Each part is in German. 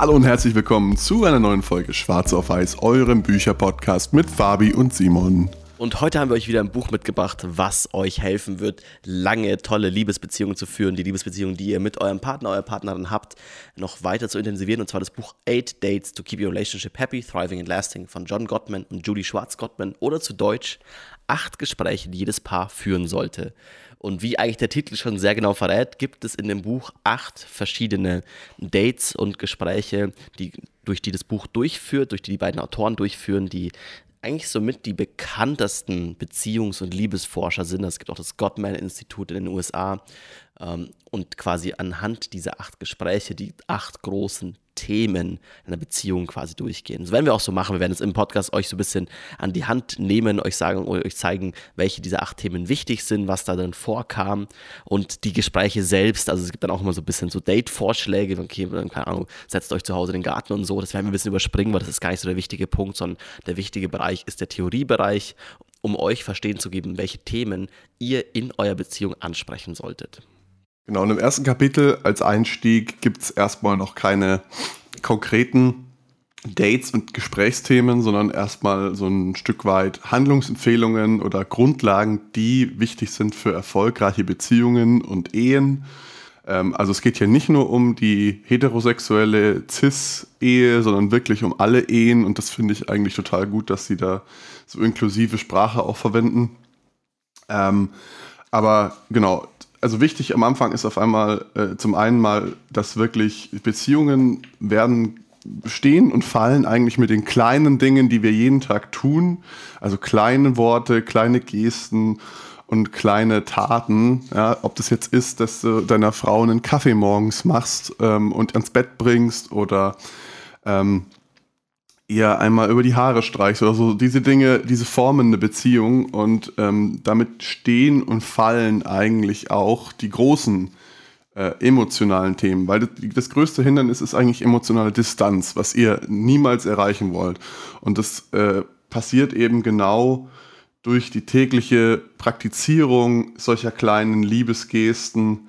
Hallo und herzlich willkommen zu einer neuen Folge Schwarz auf Weiß, eurem Bücherpodcast mit Fabi und Simon. Und heute haben wir euch wieder ein Buch mitgebracht, was euch helfen wird, lange, tolle Liebesbeziehungen zu führen. Die Liebesbeziehungen, die ihr mit eurem Partner, eurer Partnerin habt, noch weiter zu intensivieren. Und zwar das Buch Eight Dates to Keep Your Relationship Happy, Thriving and Lasting von John Gottman und Julie Schwartz-Gottman. Oder zu Deutsch, acht Gespräche, die jedes Paar führen sollte. Und wie eigentlich der Titel schon sehr genau verrät, gibt es in dem Buch acht verschiedene Dates und Gespräche, die, durch die das Buch durchführt, durch die die beiden Autoren durchführen, die eigentlich somit die bekanntesten Beziehungs- und Liebesforscher sind. Es gibt auch das Gottman-Institut in den USA. Ähm, und quasi anhand dieser acht Gespräche die acht großen Themen einer Beziehung quasi durchgehen. Das werden wir auch so machen. Wir werden es im Podcast euch so ein bisschen an die Hand nehmen, euch sagen, euch zeigen, welche dieser acht Themen wichtig sind, was da drin vorkam und die Gespräche selbst. Also es gibt dann auch immer so ein bisschen so Date-Vorschläge. Okay, keine Ahnung, setzt euch zu Hause in den Garten und so. Das werden wir ein bisschen überspringen, weil das ist gar nicht so der wichtige Punkt, sondern der wichtige Bereich ist der Theoriebereich, um euch verstehen zu geben, welche Themen ihr in eurer Beziehung ansprechen solltet. Genau, und im ersten Kapitel als Einstieg gibt es erstmal noch keine konkreten Dates und Gesprächsthemen, sondern erstmal so ein Stück weit Handlungsempfehlungen oder Grundlagen, die wichtig sind für erfolgreiche Beziehungen und Ehen. Ähm, also es geht hier nicht nur um die heterosexuelle Cis-Ehe, sondern wirklich um alle Ehen und das finde ich eigentlich total gut, dass sie da so inklusive Sprache auch verwenden. Ähm, aber genau, also wichtig am Anfang ist auf einmal äh, zum einen mal, dass wirklich Beziehungen werden stehen und fallen eigentlich mit den kleinen Dingen, die wir jeden Tag tun. Also kleine Worte, kleine Gesten und kleine Taten. Ja, ob das jetzt ist, dass du deiner Frau einen Kaffee morgens machst ähm, und ans Bett bringst oder ähm, ihr einmal über die Haare streichst oder so. Diese Dinge, diese formen eine Beziehung und ähm, damit stehen und fallen eigentlich auch die großen äh, emotionalen Themen, weil das, das, größte Hindernis ist eigentlich emotionale Distanz, was ihr niemals erreichen wollt. Und das äh, passiert eben genau durch die tägliche Praktizierung solcher kleinen Liebesgesten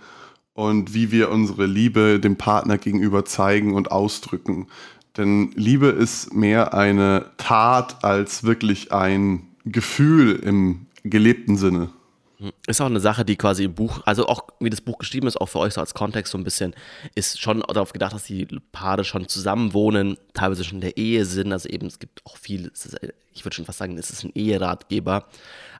und wie wir unsere Liebe dem Partner gegenüber zeigen und ausdrücken. Denn Liebe ist mehr eine Tat als wirklich ein Gefühl im gelebten Sinne. Ist auch eine Sache, die quasi im Buch, also auch wie das Buch geschrieben ist, auch für euch so als Kontext so ein bisschen, ist schon darauf gedacht, dass die Paare schon zusammen wohnen, teilweise schon in der Ehe sind. Also eben, es gibt auch viel, ich würde schon fast sagen, es ist ein Eheratgeber,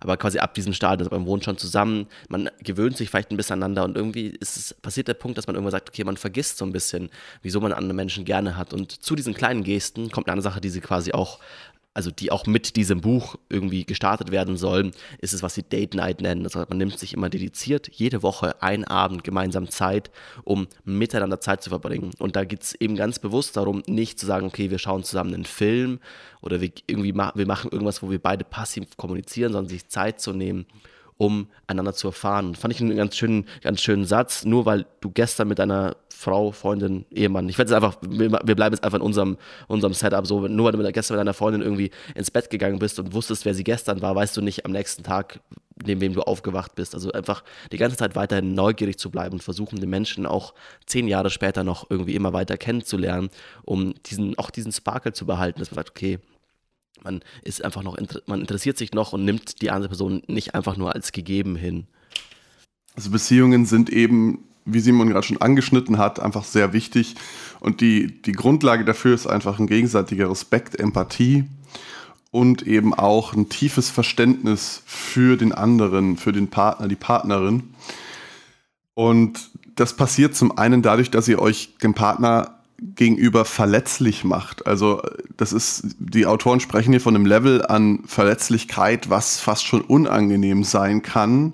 aber quasi ab diesem Stadium, also man wohnt schon zusammen, man gewöhnt sich vielleicht ein bisschen aneinander und irgendwie ist es, passiert der Punkt, dass man irgendwann sagt, okay, man vergisst so ein bisschen, wieso man andere Menschen gerne hat. Und zu diesen kleinen Gesten kommt eine andere Sache, die sie quasi auch also die auch mit diesem Buch irgendwie gestartet werden sollen, ist es, was sie Date Night nennen. Das heißt, man nimmt sich immer dediziert jede Woche einen Abend gemeinsam Zeit, um miteinander Zeit zu verbringen. Und da geht es eben ganz bewusst darum, nicht zu sagen, okay, wir schauen zusammen einen Film oder wir irgendwie ma wir machen irgendwas, wo wir beide passiv kommunizieren, sondern sich Zeit zu nehmen, um einander zu erfahren. Fand ich einen ganz schönen, ganz schönen Satz. Nur weil du gestern mit deiner Frau, Freundin, Ehemann, ich werde jetzt einfach, wir bleiben jetzt einfach in unserem, unserem Setup so, nur weil du gestern mit deiner Freundin irgendwie ins Bett gegangen bist und wusstest, wer sie gestern war, weißt du nicht am nächsten Tag, neben wem du aufgewacht bist. Also einfach die ganze Zeit weiterhin neugierig zu bleiben und versuchen, den Menschen auch zehn Jahre später noch irgendwie immer weiter kennenzulernen, um diesen, auch diesen Sparkle zu behalten, dass man sagt, okay, man ist einfach noch, man interessiert sich noch und nimmt die andere Person nicht einfach nur als gegeben hin. Also Beziehungen sind eben, wie Simon gerade schon angeschnitten hat, einfach sehr wichtig. Und die, die Grundlage dafür ist einfach ein gegenseitiger Respekt, Empathie und eben auch ein tiefes Verständnis für den anderen, für den Partner, die Partnerin. Und das passiert zum einen dadurch, dass ihr euch dem Partner gegenüber verletzlich macht. Also das ist, die Autoren sprechen hier von einem Level an Verletzlichkeit, was fast schon unangenehm sein kann,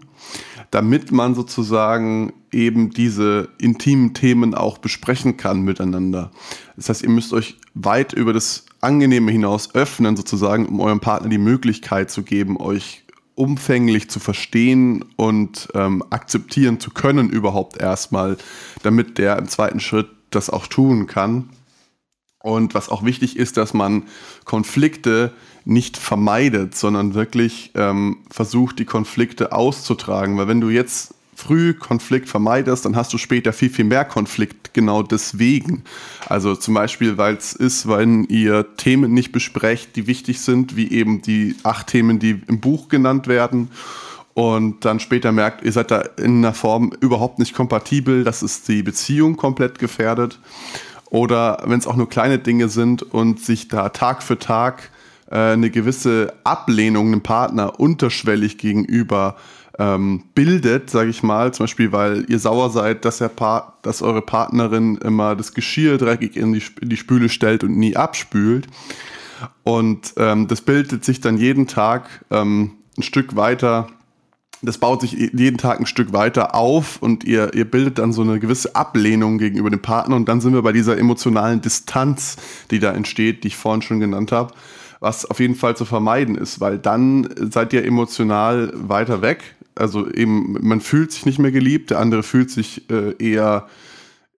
damit man sozusagen eben diese intimen Themen auch besprechen kann miteinander. Das heißt, ihr müsst euch weit über das Angenehme hinaus öffnen, sozusagen, um eurem Partner die Möglichkeit zu geben, euch umfänglich zu verstehen und ähm, akzeptieren zu können überhaupt erstmal, damit der im zweiten Schritt das auch tun kann. Und was auch wichtig ist, dass man Konflikte nicht vermeidet, sondern wirklich ähm, versucht, die Konflikte auszutragen. Weil wenn du jetzt früh Konflikt vermeidest, dann hast du später viel, viel mehr Konflikt genau deswegen. Also zum Beispiel, weil es ist, wenn ihr Themen nicht besprecht, die wichtig sind, wie eben die acht Themen, die im Buch genannt werden und dann später merkt, ihr seid da in einer Form überhaupt nicht kompatibel, dass es die Beziehung komplett gefährdet. Oder wenn es auch nur kleine Dinge sind und sich da Tag für Tag äh, eine gewisse Ablehnung einem Partner unterschwellig gegenüber ähm, bildet, sage ich mal, zum Beispiel, weil ihr sauer seid, dass, der pa dass eure Partnerin immer das Geschirr dreckig in die, in die Spüle stellt und nie abspült. Und ähm, das bildet sich dann jeden Tag ähm, ein Stück weiter das baut sich jeden Tag ein Stück weiter auf und ihr, ihr bildet dann so eine gewisse Ablehnung gegenüber dem Partner und dann sind wir bei dieser emotionalen Distanz, die da entsteht, die ich vorhin schon genannt habe, was auf jeden Fall zu vermeiden ist, weil dann seid ihr emotional weiter weg. Also eben, man fühlt sich nicht mehr geliebt, der andere fühlt sich äh, eher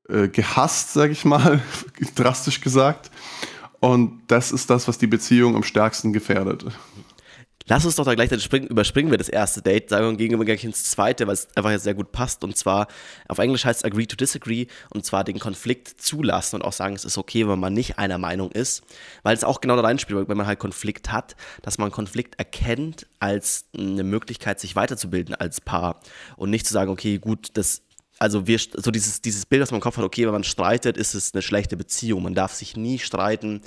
äh, gehasst, sag ich mal, drastisch gesagt. Und das ist das, was die Beziehung am stärksten gefährdet. Lass uns doch da gleich springen, überspringen wir das erste Date, sagen wir gehen wir gleich ins zweite, weil es einfach sehr gut passt. Und zwar, auf Englisch heißt es agree to disagree. Und zwar den Konflikt zulassen und auch sagen, es ist okay, wenn man nicht einer Meinung ist, weil es auch genau da reinspielt, wenn man halt Konflikt hat, dass man Konflikt erkennt als eine Möglichkeit, sich weiterzubilden als Paar. Und nicht zu sagen, okay, gut, das also wir, so dieses, dieses Bild, was man im Kopf hat, okay, wenn man streitet, ist es eine schlechte Beziehung. Man darf sich nie streiten,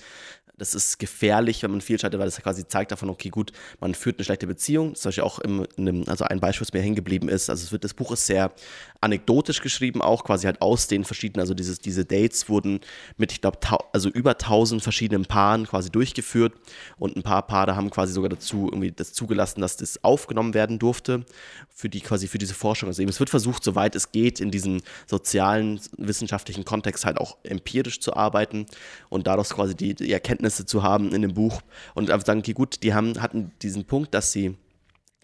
das ist gefährlich, wenn man viel schaltet, weil das quasi zeigt davon, okay, gut, man führt eine schlechte Beziehung. Zum Beispiel auch im, einem, also ein Beispiel, was mir hängen geblieben ist. Also es wird, das Buch ist sehr anekdotisch geschrieben, auch quasi halt aus den verschiedenen, also dieses, diese Dates wurden mit, ich glaube, also über tausend verschiedenen Paaren quasi durchgeführt und ein paar Paare haben quasi sogar dazu irgendwie das zugelassen, dass das aufgenommen werden durfte für die quasi für diese Forschung. Also eben, es wird versucht, soweit es geht, in diesem sozialen, wissenschaftlichen Kontext halt auch empirisch zu arbeiten und daraus quasi die, die Erkenntnisse zu haben in dem Buch und einfach sagen, okay, gut, die haben, hatten diesen Punkt, dass sie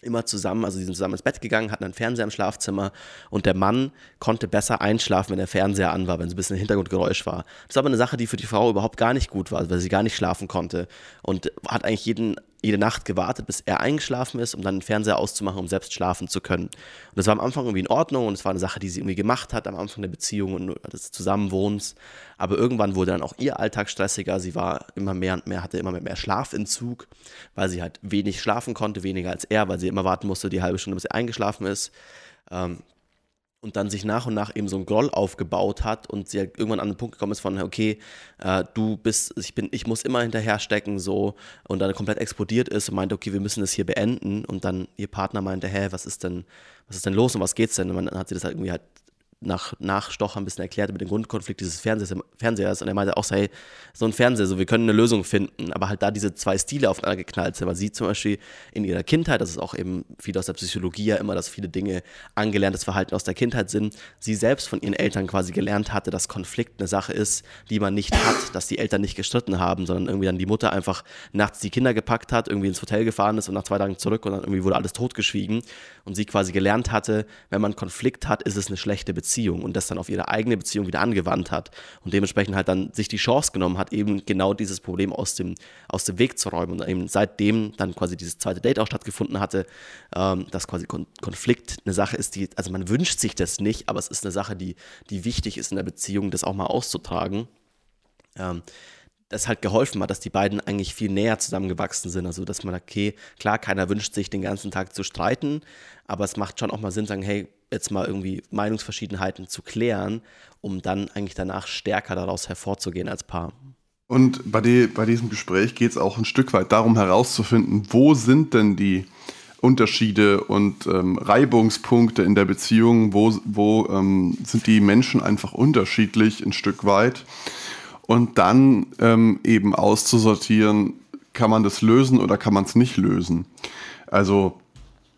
immer zusammen, also sie sind zusammen ins Bett gegangen, hatten einen Fernseher im Schlafzimmer und der Mann konnte besser einschlafen, wenn der Fernseher an war, wenn so ein bisschen Hintergrundgeräusch war. Das war aber eine Sache, die für die Frau überhaupt gar nicht gut war, weil sie gar nicht schlafen konnte und hat eigentlich jeden jede Nacht gewartet, bis er eingeschlafen ist, um dann den Fernseher auszumachen, um selbst schlafen zu können. Und das war am Anfang irgendwie in Ordnung und es war eine Sache, die sie irgendwie gemacht hat am Anfang der Beziehung und des Zusammenwohnens. Aber irgendwann wurde dann auch ihr Alltag stressiger. Sie war immer mehr und mehr, hatte immer mehr Schlafentzug, weil sie halt wenig schlafen konnte, weniger als er, weil sie immer warten musste, die halbe Stunde, bis er eingeschlafen ist. Ähm, und dann sich nach und nach eben so ein Groll aufgebaut hat und sie halt irgendwann an den Punkt gekommen ist von, okay, äh, du bist, ich bin, ich muss immer hinterher stecken, so, und dann komplett explodiert ist und meinte, okay, wir müssen das hier beenden. Und dann ihr Partner meinte, hä, was ist denn, was ist denn los und was geht's denn? Und dann hat sie das halt irgendwie halt nach Nachstocher ein bisschen erklärt über den Grundkonflikt dieses Fernsehers, Fernsehers. Und er meinte auch, sei so ein Fernseher, so wir können eine Lösung finden, aber halt da diese zwei Stile aufeinander geknallt sind, weil sie zum Beispiel in ihrer Kindheit, das ist auch eben viel aus der Psychologie ja immer, dass viele Dinge angelerntes Verhalten aus der Kindheit sind, sie selbst von ihren Eltern quasi gelernt hatte, dass Konflikt eine Sache ist, die man nicht hat, dass die Eltern nicht gestritten haben, sondern irgendwie dann die Mutter einfach nachts die Kinder gepackt hat, irgendwie ins Hotel gefahren ist und nach zwei Tagen zurück und dann irgendwie wurde alles totgeschwiegen und sie quasi gelernt hatte, wenn man Konflikt hat, ist es eine schlechte Beziehung. Und das dann auf ihre eigene Beziehung wieder angewandt hat und dementsprechend halt dann sich die Chance genommen hat, eben genau dieses Problem aus dem, aus dem Weg zu räumen und eben seitdem dann quasi dieses zweite Date auch stattgefunden hatte, ähm, dass quasi Kon Konflikt eine Sache ist, die, also man wünscht sich das nicht, aber es ist eine Sache, die, die wichtig ist in der Beziehung, das auch mal auszutragen. Ähm, das halt geholfen hat, dass die beiden eigentlich viel näher zusammengewachsen sind. Also, dass man, okay, klar, keiner wünscht sich den ganzen Tag zu streiten, aber es macht schon auch mal Sinn, sagen, hey, jetzt mal irgendwie Meinungsverschiedenheiten zu klären, um dann eigentlich danach stärker daraus hervorzugehen als Paar. Und bei, die, bei diesem Gespräch geht es auch ein Stück weit darum herauszufinden, wo sind denn die Unterschiede und ähm, Reibungspunkte in der Beziehung, wo, wo ähm, sind die Menschen einfach unterschiedlich ein Stück weit und dann ähm, eben auszusortieren, kann man das lösen oder kann man es nicht lösen. Also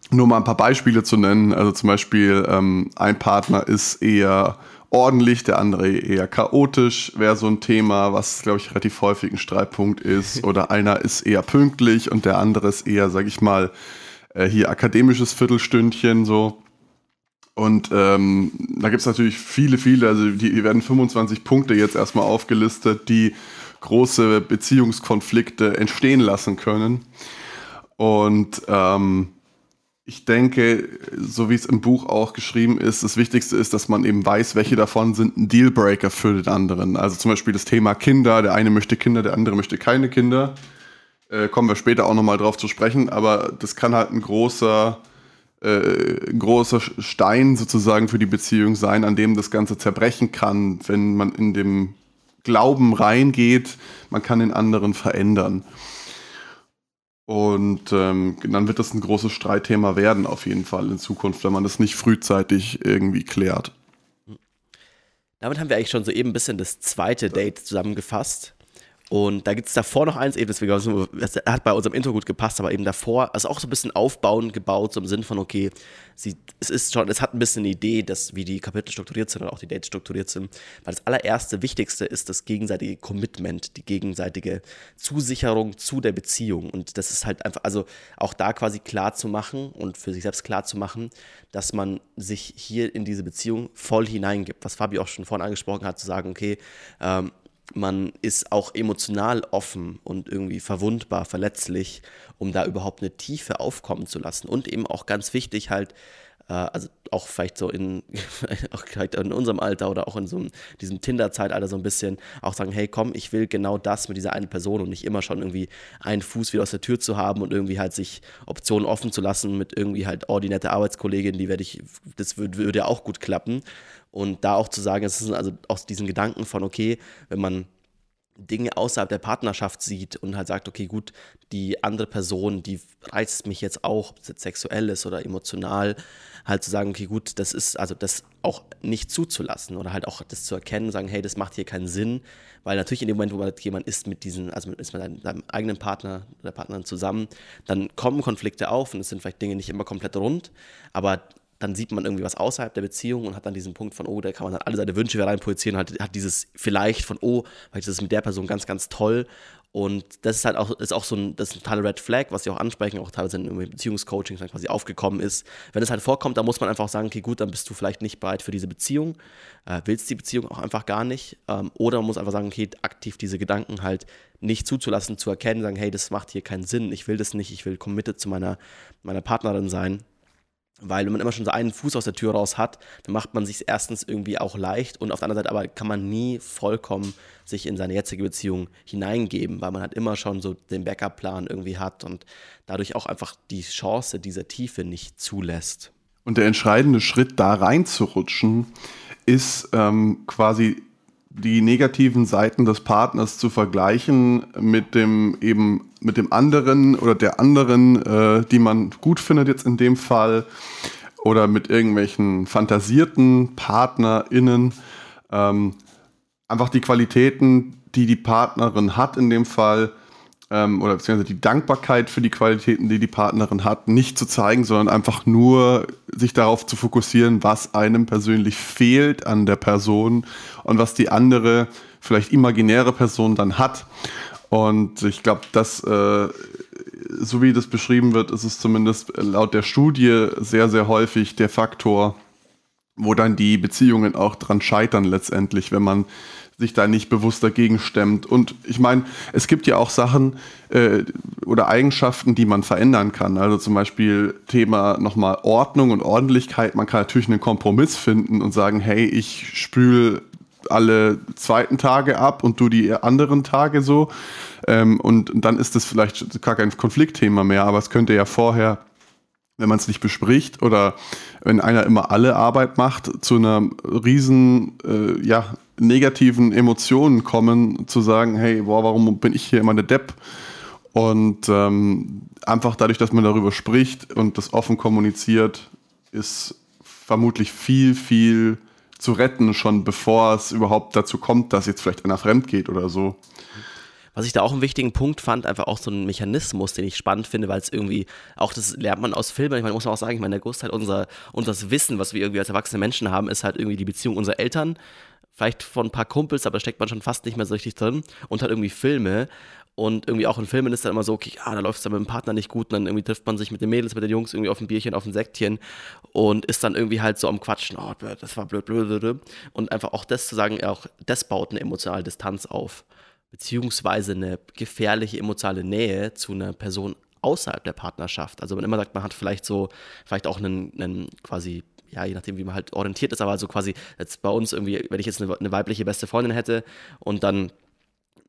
nur mal ein paar Beispiele zu nennen. Also zum Beispiel ähm, ein Partner ist eher ordentlich, der andere eher chaotisch, wäre so ein Thema, was, glaube ich, relativ häufig ein Streitpunkt ist. Oder einer ist eher pünktlich und der andere ist eher, sag ich mal, äh, hier akademisches Viertelstündchen so. Und ähm, da gibt es natürlich viele, viele, also die werden 25 Punkte jetzt erstmal aufgelistet, die große Beziehungskonflikte entstehen lassen können. Und ähm, Ich denke, so wie es im Buch auch geschrieben ist, das Wichtigste ist, dass man eben weiß, welche davon sind ein Dealbreaker für den anderen. Also zum Beispiel das Thema Kinder. Der eine möchte Kinder, der andere möchte keine Kinder. Äh, kommen wir später auch nochmal drauf zu sprechen. Aber das kann halt ein großer, äh, großer Stein sozusagen für die Beziehung sein, an dem das Ganze zerbrechen kann, wenn man in dem Glauben reingeht, man kann den anderen verändern. Und ähm, dann wird das ein großes Streitthema werden, auf jeden Fall in Zukunft, wenn man das nicht frühzeitig irgendwie klärt. Damit haben wir eigentlich schon so eben ein bisschen das zweite Date zusammengefasst. Und da gibt es davor noch eins, eben deswegen das hat bei unserem Intro gut gepasst, aber eben davor, also auch so ein bisschen aufbauend gebaut, so im Sinn von, okay, sie, es ist schon, es hat ein bisschen eine Idee, dass, wie die Kapitel strukturiert sind und auch die Dates strukturiert sind. Weil das allererste Wichtigste ist das gegenseitige Commitment, die gegenseitige Zusicherung zu der Beziehung. Und das ist halt einfach, also auch da quasi klar zu machen und für sich selbst klar zu machen, dass man sich hier in diese Beziehung voll hineingibt. Was Fabi auch schon vorhin angesprochen hat, zu sagen, okay, ähm, man ist auch emotional offen und irgendwie verwundbar, verletzlich, um da überhaupt eine Tiefe aufkommen zu lassen. Und eben auch ganz wichtig halt, äh, also auch vielleicht so in, auch vielleicht in unserem Alter oder auch in so einem, diesem Tinder-Zeitalter so ein bisschen auch sagen, hey komm, ich will genau das mit dieser einen Person und nicht immer schon irgendwie einen Fuß wieder aus der Tür zu haben und irgendwie halt sich Optionen offen zu lassen mit irgendwie halt, oh, die nette Arbeitskollegin, die werde ich, das würde, ja auch gut klappen. Und da auch zu sagen, es ist also aus diesen Gedanken von, okay, wenn man Dinge außerhalb der Partnerschaft sieht und halt sagt, okay, gut, die andere Person, die reizt mich jetzt auch, ob es jetzt sexuell ist oder emotional, halt zu sagen, okay, gut, das ist, also das auch nicht zuzulassen oder halt auch das zu erkennen, sagen, hey, das macht hier keinen Sinn, weil natürlich in dem Moment, wo man jemand ist mit diesen, also ist mit seinem, seinem eigenen Partner oder Partnerin zusammen, dann kommen Konflikte auf und es sind vielleicht Dinge nicht immer komplett rund, aber dann sieht man irgendwie was außerhalb der Beziehung und hat dann diesen Punkt von, oh, da kann man dann alle seine Wünsche wieder reinprojizieren, hat, hat dieses vielleicht von, oh, weil das ist mit der Person ganz, ganz toll. Und das ist halt auch, ist auch so ein, das ist ein totale Red Flag, was sie auch ansprechen, auch teilweise in Beziehungscoachings dann quasi aufgekommen ist. Wenn es halt vorkommt, dann muss man einfach sagen, okay, gut, dann bist du vielleicht nicht bereit für diese Beziehung, äh, willst die Beziehung auch einfach gar nicht. Ähm, oder man muss einfach sagen, okay, aktiv diese Gedanken halt nicht zuzulassen, zu erkennen, sagen, hey, das macht hier keinen Sinn, ich will das nicht, ich will committed zu meiner, meiner Partnerin sein weil wenn man immer schon so einen Fuß aus der Tür raus hat, dann macht man sich erstens irgendwie auch leicht und auf der anderen Seite aber kann man nie vollkommen sich in seine jetzige Beziehung hineingeben, weil man halt immer schon so den Backup-Plan irgendwie hat und dadurch auch einfach die Chance dieser Tiefe nicht zulässt. Und der entscheidende Schritt, da reinzurutschen, ist ähm, quasi die negativen Seiten des Partners zu vergleichen mit dem eben mit dem anderen oder der anderen, äh, die man gut findet jetzt in dem Fall oder mit irgendwelchen fantasierten PartnerInnen. Ähm, einfach die Qualitäten, die die Partnerin hat in dem Fall ähm, oder beziehungsweise die Dankbarkeit für die Qualitäten, die die Partnerin hat, nicht zu zeigen, sondern einfach nur sich darauf zu fokussieren, was einem persönlich fehlt an der Person und was die andere, vielleicht imaginäre Person dann hat. Und ich glaube, dass, äh, so wie das beschrieben wird, ist es zumindest laut der Studie sehr, sehr häufig der Faktor, wo dann die Beziehungen auch dran scheitern letztendlich, wenn man sich da nicht bewusst dagegen stemmt. Und ich meine, es gibt ja auch Sachen äh, oder Eigenschaften, die man verändern kann. Also zum Beispiel Thema nochmal Ordnung und Ordentlichkeit. Man kann natürlich einen Kompromiss finden und sagen, hey, ich spüle alle zweiten Tage ab und du die anderen Tage so. Ähm, und dann ist das vielleicht gar kein Konfliktthema mehr, aber es könnte ja vorher wenn man es nicht bespricht oder wenn einer immer alle Arbeit macht, zu einer riesen äh, ja, negativen Emotionen kommen, zu sagen, hey, boah, warum bin ich hier immer eine Depp? Und ähm, einfach dadurch, dass man darüber spricht und das offen kommuniziert, ist vermutlich viel, viel zu retten, schon bevor es überhaupt dazu kommt, dass jetzt vielleicht einer fremd geht oder so. Was ich da auch einen wichtigen Punkt fand, einfach auch so ein Mechanismus, den ich spannend finde, weil es irgendwie, auch das lernt man aus Filmen, ich meine, muss man auch sagen, ich meine, der Großteil unserer, unseres Wissen, was wir irgendwie als erwachsene Menschen haben, ist halt irgendwie die Beziehung unserer Eltern, vielleicht von ein paar Kumpels, aber da steckt man schon fast nicht mehr so richtig drin und halt irgendwie Filme. Und irgendwie auch in Filmen ist dann immer so, okay, ah, da läuft es dann mit dem Partner nicht gut. Und dann irgendwie trifft man sich mit den Mädels, mit den Jungs irgendwie auf ein Bierchen, auf ein Sektchen und ist dann irgendwie halt so am Quatschen, oh, das war blöd, blöd, blöd. Und einfach auch das zu sagen, auch das baut eine emotionale Distanz auf beziehungsweise eine gefährliche emotionale Nähe zu einer Person außerhalb der Partnerschaft. Also man immer sagt, man hat vielleicht so, vielleicht auch einen, einen quasi ja, je nachdem, wie man halt orientiert ist, aber also quasi jetzt bei uns irgendwie, wenn ich jetzt eine, eine weibliche beste Freundin hätte und dann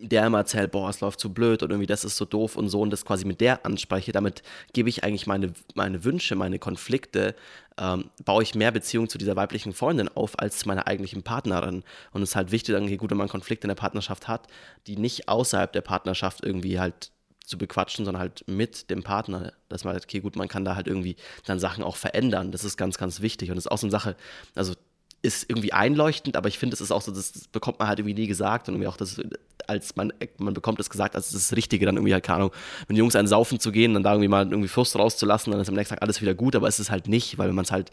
der immer erzählt, boah, es läuft zu blöd und irgendwie das ist so doof und so und das quasi mit der anspreche, damit gebe ich eigentlich meine, meine Wünsche, meine Konflikte, ähm, baue ich mehr Beziehung zu dieser weiblichen Freundin auf als zu meiner eigentlichen Partnerin. Und es ist halt wichtig, dann, okay, gut, wenn man Konflikte in der Partnerschaft hat, die nicht außerhalb der Partnerschaft irgendwie halt zu bequatschen, sondern halt mit dem Partner, dass man halt, okay, gut, man kann da halt irgendwie dann Sachen auch verändern. Das ist ganz, ganz wichtig. Und das ist auch so eine Sache, also ist irgendwie einleuchtend, aber ich finde, es ist auch so, das, bekommt man halt irgendwie nie gesagt und irgendwie auch das, als man, man bekommt es gesagt, als das Richtige, dann irgendwie halt, keine Ahnung, mit Jungs einen saufen zu gehen, dann da irgendwie mal irgendwie Frust rauszulassen, dann ist am nächsten Tag alles wieder gut, aber es ist halt nicht, weil wenn man es halt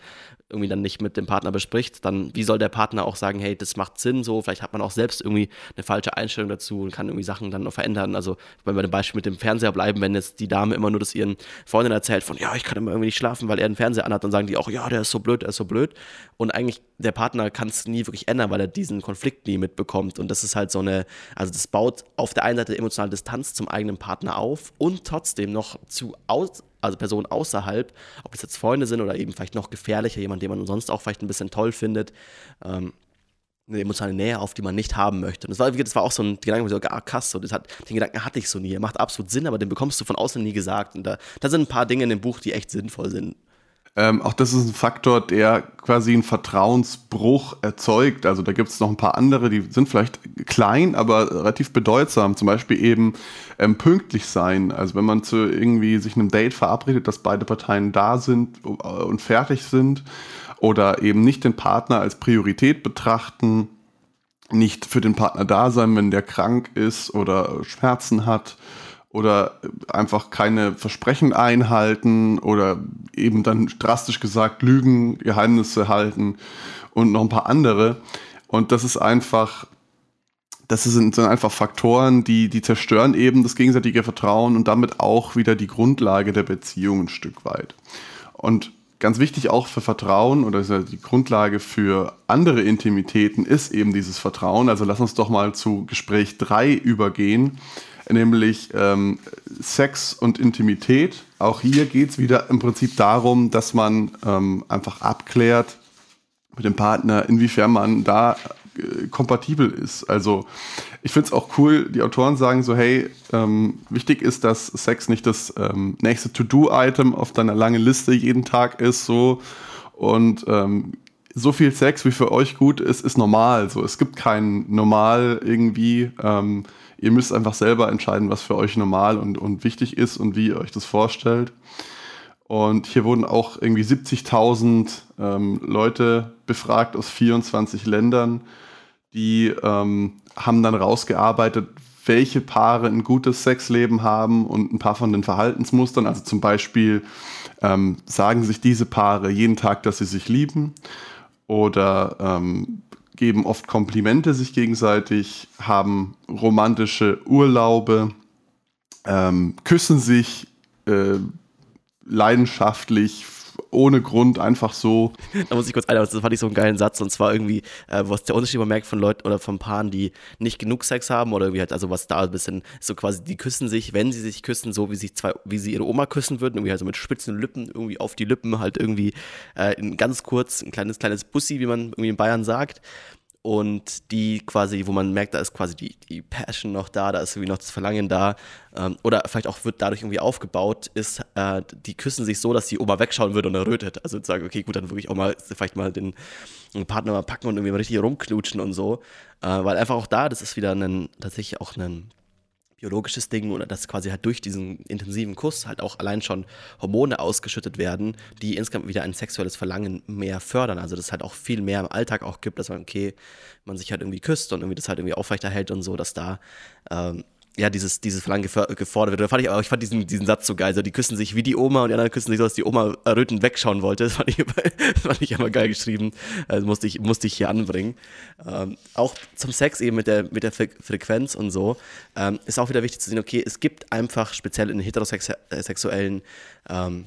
irgendwie dann nicht mit dem Partner bespricht, dann wie soll der Partner auch sagen, hey, das macht Sinn so, vielleicht hat man auch selbst irgendwie eine falsche Einstellung dazu und kann irgendwie Sachen dann noch verändern. Also wenn wir dem Beispiel mit dem Fernseher bleiben, wenn jetzt die Dame immer nur das ihren Freundinnen erzählt von, ja, ich kann immer irgendwie nicht schlafen, weil er einen Fernseher anhat, dann sagen die auch, ja, der ist so blöd, der ist so blöd. Und eigentlich der Partner kann es nie wirklich ändern, weil er diesen Konflikt nie mitbekommt. Und das ist halt so eine, also das baut auf der einen Seite emotionale Distanz zum eigenen Partner auf und trotzdem noch zu aus, also Personen außerhalb, ob es jetzt Freunde sind oder eben vielleicht noch gefährlicher, jemand, den man sonst auch vielleicht ein bisschen toll findet, ähm, eine emotionale Nähe auf, die man nicht haben möchte. Und das war, das war auch so ein Gedanke, so, ah, krass, so, das hat, den Gedanken hatte ich so nie. Er macht absolut Sinn, aber den bekommst du von außen nie gesagt. Und da, da sind ein paar Dinge in dem Buch, die echt sinnvoll sind. Ähm, auch das ist ein Faktor, der quasi einen Vertrauensbruch erzeugt. Also da gibt es noch ein paar andere, die sind vielleicht klein, aber relativ bedeutsam. Zum Beispiel eben ähm, pünktlich sein. Also wenn man zu irgendwie sich einem Date verabredet, dass beide Parteien da sind äh, und fertig sind oder eben nicht den Partner als Priorität betrachten, nicht für den Partner da sein, wenn der krank ist oder Schmerzen hat oder einfach keine Versprechen einhalten oder eben dann drastisch gesagt Lügen, Geheimnisse halten und noch ein paar andere. Und das ist einfach, das sind, sind einfach Faktoren, die, die zerstören eben das gegenseitige Vertrauen und damit auch wieder die Grundlage der Beziehung ein Stück weit. Und ganz wichtig auch für Vertrauen oder die Grundlage für andere Intimitäten ist eben dieses Vertrauen. Also lass uns doch mal zu Gespräch 3 übergehen nämlich ähm, Sex und Intimität. Auch hier geht es wieder im Prinzip darum, dass man ähm, einfach abklärt mit dem Partner, inwiefern man da äh, kompatibel ist. Also ich finde es auch cool, die Autoren sagen so, hey, ähm, wichtig ist, dass Sex nicht das ähm, nächste To-Do-Item auf deiner langen Liste jeden Tag ist, so und ähm, so viel Sex, wie für euch gut ist, ist normal. So, es gibt kein Normal irgendwie. Ähm, ihr müsst einfach selber entscheiden, was für euch normal und, und wichtig ist und wie ihr euch das vorstellt. Und hier wurden auch irgendwie 70.000 ähm, Leute befragt aus 24 Ländern, die ähm, haben dann rausgearbeitet, welche Paare ein gutes Sexleben haben und ein paar von den Verhaltensmustern. Also zum Beispiel ähm, sagen sich diese Paare jeden Tag, dass sie sich lieben oder ähm, geben oft Komplimente sich gegenseitig, haben romantische Urlaube, ähm, küssen sich äh, leidenschaftlich, ohne Grund einfach so. Da muss ich kurz ein, das fand ich so einen geilen Satz und zwar irgendwie, äh, was der Unterschied man merkt von Leuten oder von Paaren, die nicht genug Sex haben oder irgendwie halt, also was da ein bisschen so quasi, die küssen sich, wenn sie sich küssen, so wie sich zwei, wie sie ihre Oma küssen würden, irgendwie halt so mit spitzen Lippen, irgendwie auf die Lippen halt irgendwie äh, ganz kurz, ein kleines, kleines Bussi, wie man irgendwie in Bayern sagt und die quasi, wo man merkt, da ist quasi die, die Passion noch da, da ist irgendwie noch das Verlangen da ähm, oder vielleicht auch wird dadurch irgendwie aufgebaut, ist, äh, die küssen sich so, dass die Oma wegschauen würde und errötet. Also sagen, okay, gut, dann wirklich auch mal vielleicht mal den, den Partner mal packen und irgendwie mal richtig rumknutschen und so, äh, weil einfach auch da, das ist wieder ein, tatsächlich auch ein biologisches Ding oder dass quasi halt durch diesen intensiven Kuss halt auch allein schon Hormone ausgeschüttet werden, die insgesamt wieder ein sexuelles Verlangen mehr fördern. Also dass es halt auch viel mehr im Alltag auch gibt, dass man, okay, man sich halt irgendwie küsst und irgendwie das halt irgendwie aufrechterhält und so, dass da ähm, ja, dieses, dieses Verlangen gefordert wird. Da fand ich, aber ich fand diesen, diesen Satz so geil. So, die küssen sich wie die Oma und die anderen küssen sich so, dass die Oma errötend wegschauen wollte. Das fand ich, das fand ich immer geil geschrieben. Also musste ich, musste ich hier anbringen. Ähm, auch zum Sex eben mit der, mit der Frequenz und so ähm, ist auch wieder wichtig zu sehen, okay, es gibt einfach speziell in heterosexuellen ähm,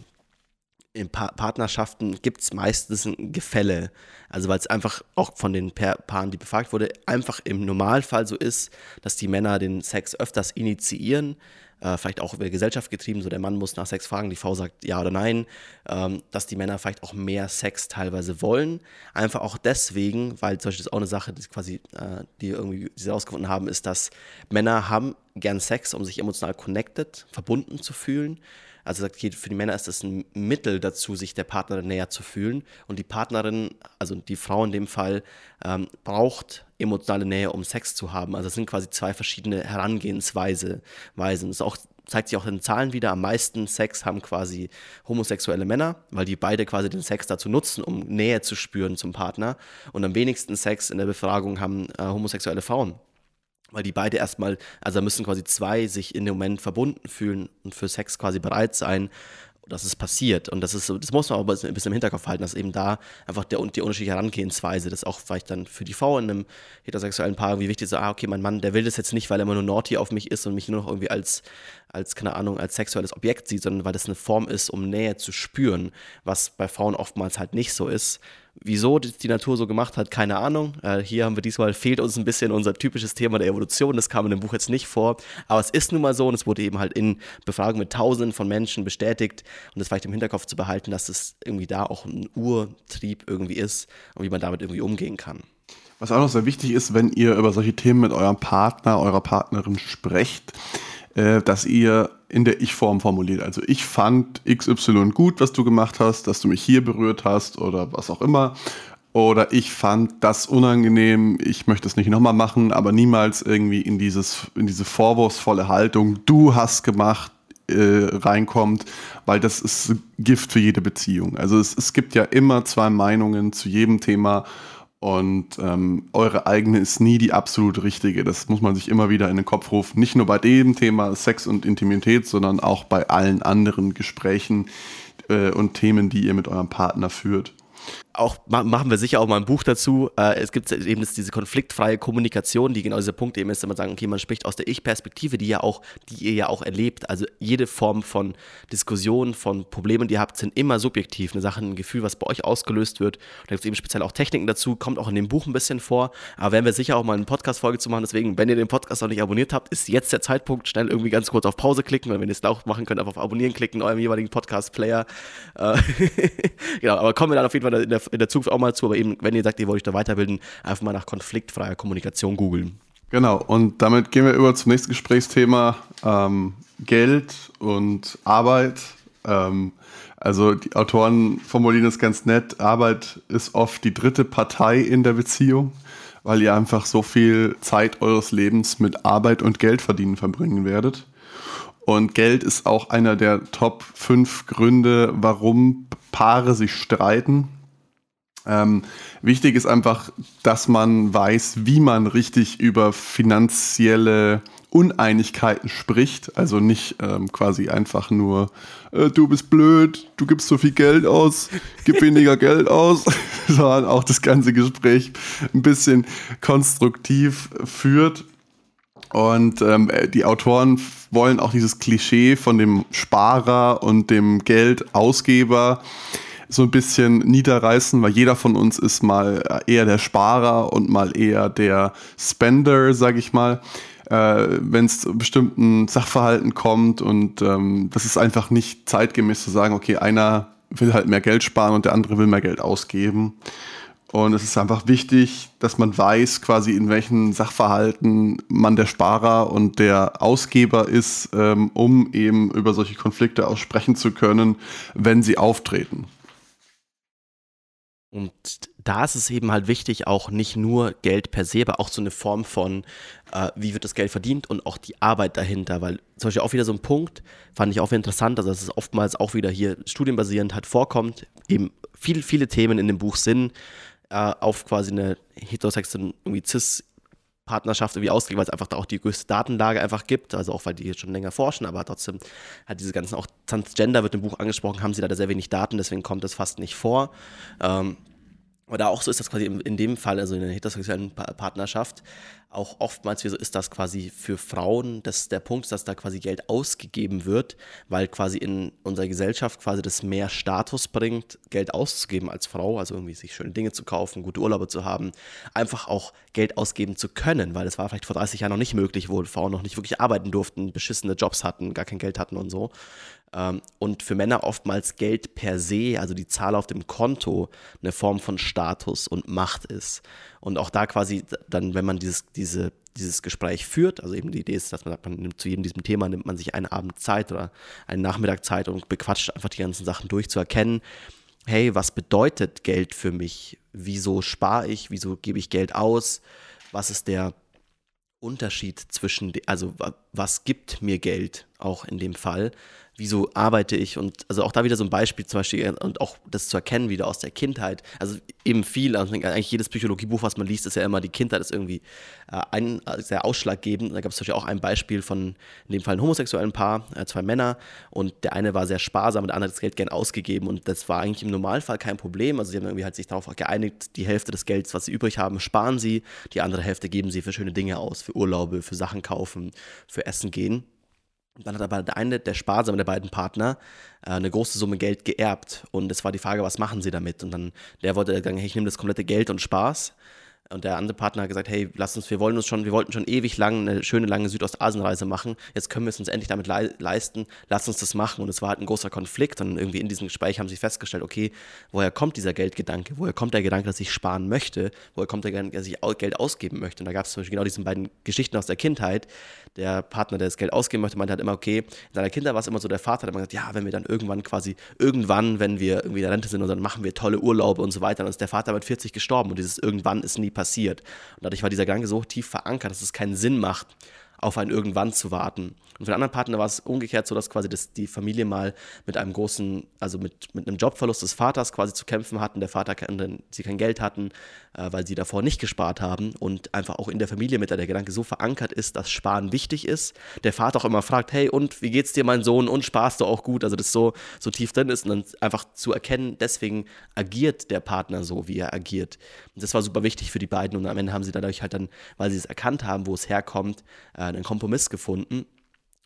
in pa Partnerschaften gibt es meistens ein Gefälle. Also weil es einfach auch von den pa Paaren, die befragt wurde, einfach im Normalfall so ist, dass die Männer den Sex öfters initiieren, äh, vielleicht auch über Gesellschaft getrieben, so der Mann muss nach Sex fragen, die Frau sagt ja oder nein, ähm, dass die Männer vielleicht auch mehr Sex teilweise wollen. Einfach auch deswegen, weil zum Beispiel das ist auch eine Sache, die quasi, äh, die irgendwie die sie herausgefunden haben, ist, dass Männer haben gern Sex, um sich emotional connected, verbunden zu fühlen. Also sagt, für die Männer ist das ein Mittel dazu, sich der Partnerin näher zu fühlen. Und die Partnerin, also die Frau in dem Fall, ähm, braucht emotionale Nähe, um Sex zu haben. Also es sind quasi zwei verschiedene Herangehensweisen. Das auch, zeigt sich auch in den Zahlen wieder. Am meisten Sex haben quasi homosexuelle Männer, weil die beide quasi den Sex dazu nutzen, um Nähe zu spüren zum Partner. Und am wenigsten Sex in der Befragung haben äh, homosexuelle Frauen weil die beide erstmal, also da müssen quasi zwei sich in dem Moment verbunden fühlen und für Sex quasi bereit sein, dass es passiert. Und das ist das muss man aber ein bisschen im Hinterkopf halten, dass eben da einfach der, die unterschiedliche Herangehensweise, das auch vielleicht dann für die Frau in einem heterosexuellen Paar irgendwie wichtig ist, so, ah, okay, mein Mann, der will das jetzt nicht, weil er immer nur naughty auf mich ist und mich nur noch irgendwie als, als, keine Ahnung, als sexuelles Objekt sieht, sondern weil das eine Form ist, um Nähe zu spüren, was bei Frauen oftmals halt nicht so ist. Wieso die Natur so gemacht hat, keine Ahnung. Äh, hier haben wir diesmal, fehlt uns ein bisschen unser typisches Thema der Evolution. Das kam in dem Buch jetzt nicht vor. Aber es ist nun mal so und es wurde eben halt in Befragungen mit Tausenden von Menschen bestätigt. Und das vielleicht im Hinterkopf zu behalten, dass es irgendwie da auch ein Urtrieb irgendwie ist und wie man damit irgendwie umgehen kann. Was auch noch sehr wichtig ist, wenn ihr über solche Themen mit eurem Partner, eurer Partnerin sprecht, äh, dass ihr in der Ich-Form formuliert. Also ich fand XY gut, was du gemacht hast, dass du mich hier berührt hast oder was auch immer. Oder ich fand das unangenehm, ich möchte es nicht nochmal machen, aber niemals irgendwie in, dieses, in diese vorwurfsvolle Haltung, du hast gemacht, äh, reinkommt, weil das ist Gift für jede Beziehung. Also es, es gibt ja immer zwei Meinungen zu jedem Thema und ähm, eure eigene ist nie die absolut richtige. Das muss man sich immer wieder in den Kopf rufen. Nicht nur bei dem Thema Sex und Intimität, sondern auch bei allen anderen Gesprächen äh, und Themen, die ihr mit eurem Partner führt auch machen wir sicher auch mal ein Buch dazu. Äh, es gibt eben diese konfliktfreie Kommunikation, die genau dieser Punkt eben ist, wenn man sagen, okay, man spricht aus der Ich-Perspektive, die ja auch, die ihr ja auch erlebt. Also jede Form von Diskussion, von Problemen, die ihr habt, sind immer subjektiv. Eine Sache, ein Gefühl, was bei euch ausgelöst wird. da gibt es eben speziell auch Techniken dazu, kommt auch in dem Buch ein bisschen vor. Aber werden wir sicher auch mal eine Podcast-Folge zu machen. Deswegen, wenn ihr den Podcast noch nicht abonniert habt, ist jetzt der Zeitpunkt, schnell irgendwie ganz kurz auf Pause klicken. Und wenn ihr es auch machen könnt, einfach auf Abonnieren klicken eurem jeweiligen Podcast-Player. Äh, genau, aber kommen wir dann auf jeden Fall in der, in der Zukunft auch mal zu, aber eben, wenn ihr sagt, ihr wollt euch da weiterbilden, einfach mal nach konfliktfreier Kommunikation googeln. Genau, und damit gehen wir über zum nächsten Gesprächsthema ähm, Geld und Arbeit. Ähm, also die Autoren formulieren es ganz nett, Arbeit ist oft die dritte Partei in der Beziehung, weil ihr einfach so viel Zeit eures Lebens mit Arbeit und Geld verdienen verbringen werdet. Und Geld ist auch einer der Top 5 Gründe, warum Paare sich streiten. Ähm, wichtig ist einfach, dass man weiß, wie man richtig über finanzielle Uneinigkeiten spricht. Also nicht ähm, quasi einfach nur, äh, du bist blöd, du gibst so viel Geld aus, gib weniger Geld aus, sondern auch das ganze Gespräch ein bisschen konstruktiv führt. Und ähm, die Autoren wollen auch dieses Klischee von dem Sparer und dem Geldausgeber so ein bisschen niederreißen, weil jeder von uns ist mal eher der Sparer und mal eher der Spender, sag ich mal. Äh, Wenn es zu bestimmten Sachverhalten kommt und ähm, das ist einfach nicht zeitgemäß zu sagen, okay, einer will halt mehr Geld sparen und der andere will mehr Geld ausgeben. Und es ist einfach wichtig, dass man weiß, quasi in welchen Sachverhalten man der Sparer und der Ausgeber ist, ähm, um eben über solche Konflikte aussprechen zu können, wenn sie auftreten. Und da ist es eben halt wichtig, auch nicht nur Geld per se, aber auch so eine Form von, äh, wie wird das Geld verdient und auch die Arbeit dahinter. Weil zum Beispiel auch wieder so ein Punkt, fand ich auch interessant, also dass es oftmals auch wieder hier studienbasierend halt vorkommt, eben viel, viele Themen in dem Buch sind äh, auf quasi eine heterosexuelle, irgendwie cis Partnerschaft irgendwie ausgelegt, weil es einfach da auch die größte Datenlage einfach gibt, also auch weil die jetzt schon länger forschen, aber trotzdem hat diese ganzen, auch Transgender wird im Buch angesprochen, haben sie leider sehr wenig Daten, deswegen kommt das fast nicht vor. Ähm, oder auch so ist das quasi in dem Fall, also in der heterosexuellen Partnerschaft, auch oftmals ist das quasi für Frauen, dass der Punkt ist, dass da quasi Geld ausgegeben wird, weil quasi in unserer Gesellschaft quasi das mehr Status bringt, Geld auszugeben als Frau, also irgendwie sich schöne Dinge zu kaufen, gute Urlaube zu haben, einfach auch Geld ausgeben zu können, weil das war vielleicht vor 30 Jahren noch nicht möglich, wo Frauen noch nicht wirklich arbeiten durften, beschissene Jobs hatten, gar kein Geld hatten und so. Ähm, und für Männer oftmals Geld per se, also die Zahl auf dem Konto, eine Form von Status und Macht ist. Und auch da quasi dann, wenn man dieses, diese, dieses Gespräch führt, also eben die Idee ist, dass man sagt, man nimmt zu jedem diesem Thema, nimmt man sich einen Abend Zeit oder einen Nachmittag Zeit und bequatscht einfach die ganzen Sachen durchzuerkennen. Hey, was bedeutet Geld für mich? Wieso spare ich? Wieso gebe ich Geld aus? Was ist der Unterschied zwischen, also was gibt mir Geld auch in dem Fall? Wieso arbeite ich und also auch da wieder so ein Beispiel zum Beispiel äh, und auch das zu erkennen wieder aus der Kindheit. Also eben viel, also eigentlich jedes Psychologiebuch, was man liest, ist ja immer, die Kindheit ist irgendwie äh, ein, äh, sehr ausschlaggebend. Da gab es zum Beispiel auch ein Beispiel von, in dem Fall ein homosexuellen Paar, äh, zwei Männer und der eine war sehr sparsam und der andere hat das Geld gern ausgegeben und das war eigentlich im Normalfall kein Problem. Also sie haben irgendwie halt sich darauf geeinigt, die Hälfte des Geldes, was sie übrig haben, sparen sie, die andere Hälfte geben sie für schöne Dinge aus, für Urlaube, für Sachen kaufen, für Essen gehen. Dann hat aber der eine, der sparsame der beiden Partner, äh, eine große Summe Geld geerbt. Und es war die Frage, was machen sie damit? Und dann, der wollte sagen, hey, ich nehme das komplette Geld und Spaß. Und der andere Partner hat gesagt, hey, lass uns, wir wollen uns schon, wir wollten schon ewig lang eine schöne lange Südostasienreise machen. Jetzt können wir es uns endlich damit le leisten. Lass uns das machen. Und es war halt ein großer Konflikt. Und irgendwie in diesem Gespräch haben sie festgestellt, okay, woher kommt dieser Geldgedanke? Woher kommt der Gedanke, dass ich sparen möchte? Woher kommt der Gedanke, dass ich Geld ausgeben möchte? Und da gab es zum Beispiel genau diese beiden Geschichten aus der Kindheit. Der Partner, der das Geld ausgeben möchte, meinte halt immer, okay, in seiner Kindheit war es immer so, der Vater hat immer gesagt, ja, wenn wir dann irgendwann quasi, irgendwann, wenn wir irgendwie in der Rente sind und dann machen wir tolle Urlaube und so weiter. Dann ist der Vater mit 40 gestorben und dieses irgendwann ist nie passiert. Und dadurch war dieser Gedanke so tief verankert, dass es keinen Sinn macht, auf ein Irgendwann zu warten. Und für den anderen Partner war es umgekehrt so, dass quasi das, die Familie mal mit einem großen, also mit, mit einem Jobverlust des Vaters quasi zu kämpfen hatten. Der Vater, sie kein Geld hatten, äh, weil sie davor nicht gespart haben und einfach auch in der Familie mit der Gedanke so verankert ist, dass Sparen wichtig ist. Der Vater auch immer fragt, hey, und wie geht's dir, mein Sohn? Und sparst du auch gut? Also das so, so tief drin ist und dann einfach zu erkennen, deswegen agiert der Partner so, wie er agiert. Und das war super wichtig für die beiden und am Ende haben sie dadurch halt dann, weil sie es erkannt haben, wo es herkommt, äh, einen Kompromiss gefunden.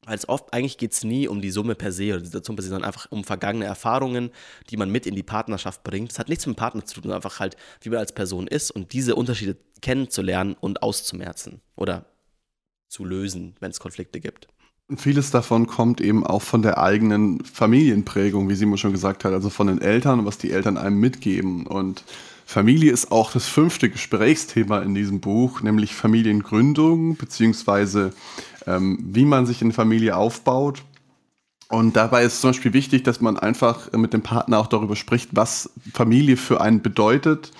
Weil es oft, eigentlich geht es nie um die Summe per se oder die Situation per se, sondern einfach um vergangene Erfahrungen, die man mit in die Partnerschaft bringt. Es hat nichts mit dem Partner zu tun, sondern einfach halt, wie man als Person ist und diese Unterschiede kennenzulernen und auszumerzen oder zu lösen, wenn es Konflikte gibt. Vieles davon kommt eben auch von der eigenen Familienprägung, wie Simon schon gesagt hat, also von den Eltern und was die Eltern einem mitgeben. Und Familie ist auch das fünfte Gesprächsthema in diesem Buch, nämlich Familiengründung, beziehungsweise ähm, wie man sich in Familie aufbaut. Und dabei ist zum Beispiel wichtig, dass man einfach mit dem Partner auch darüber spricht, was Familie für einen bedeutet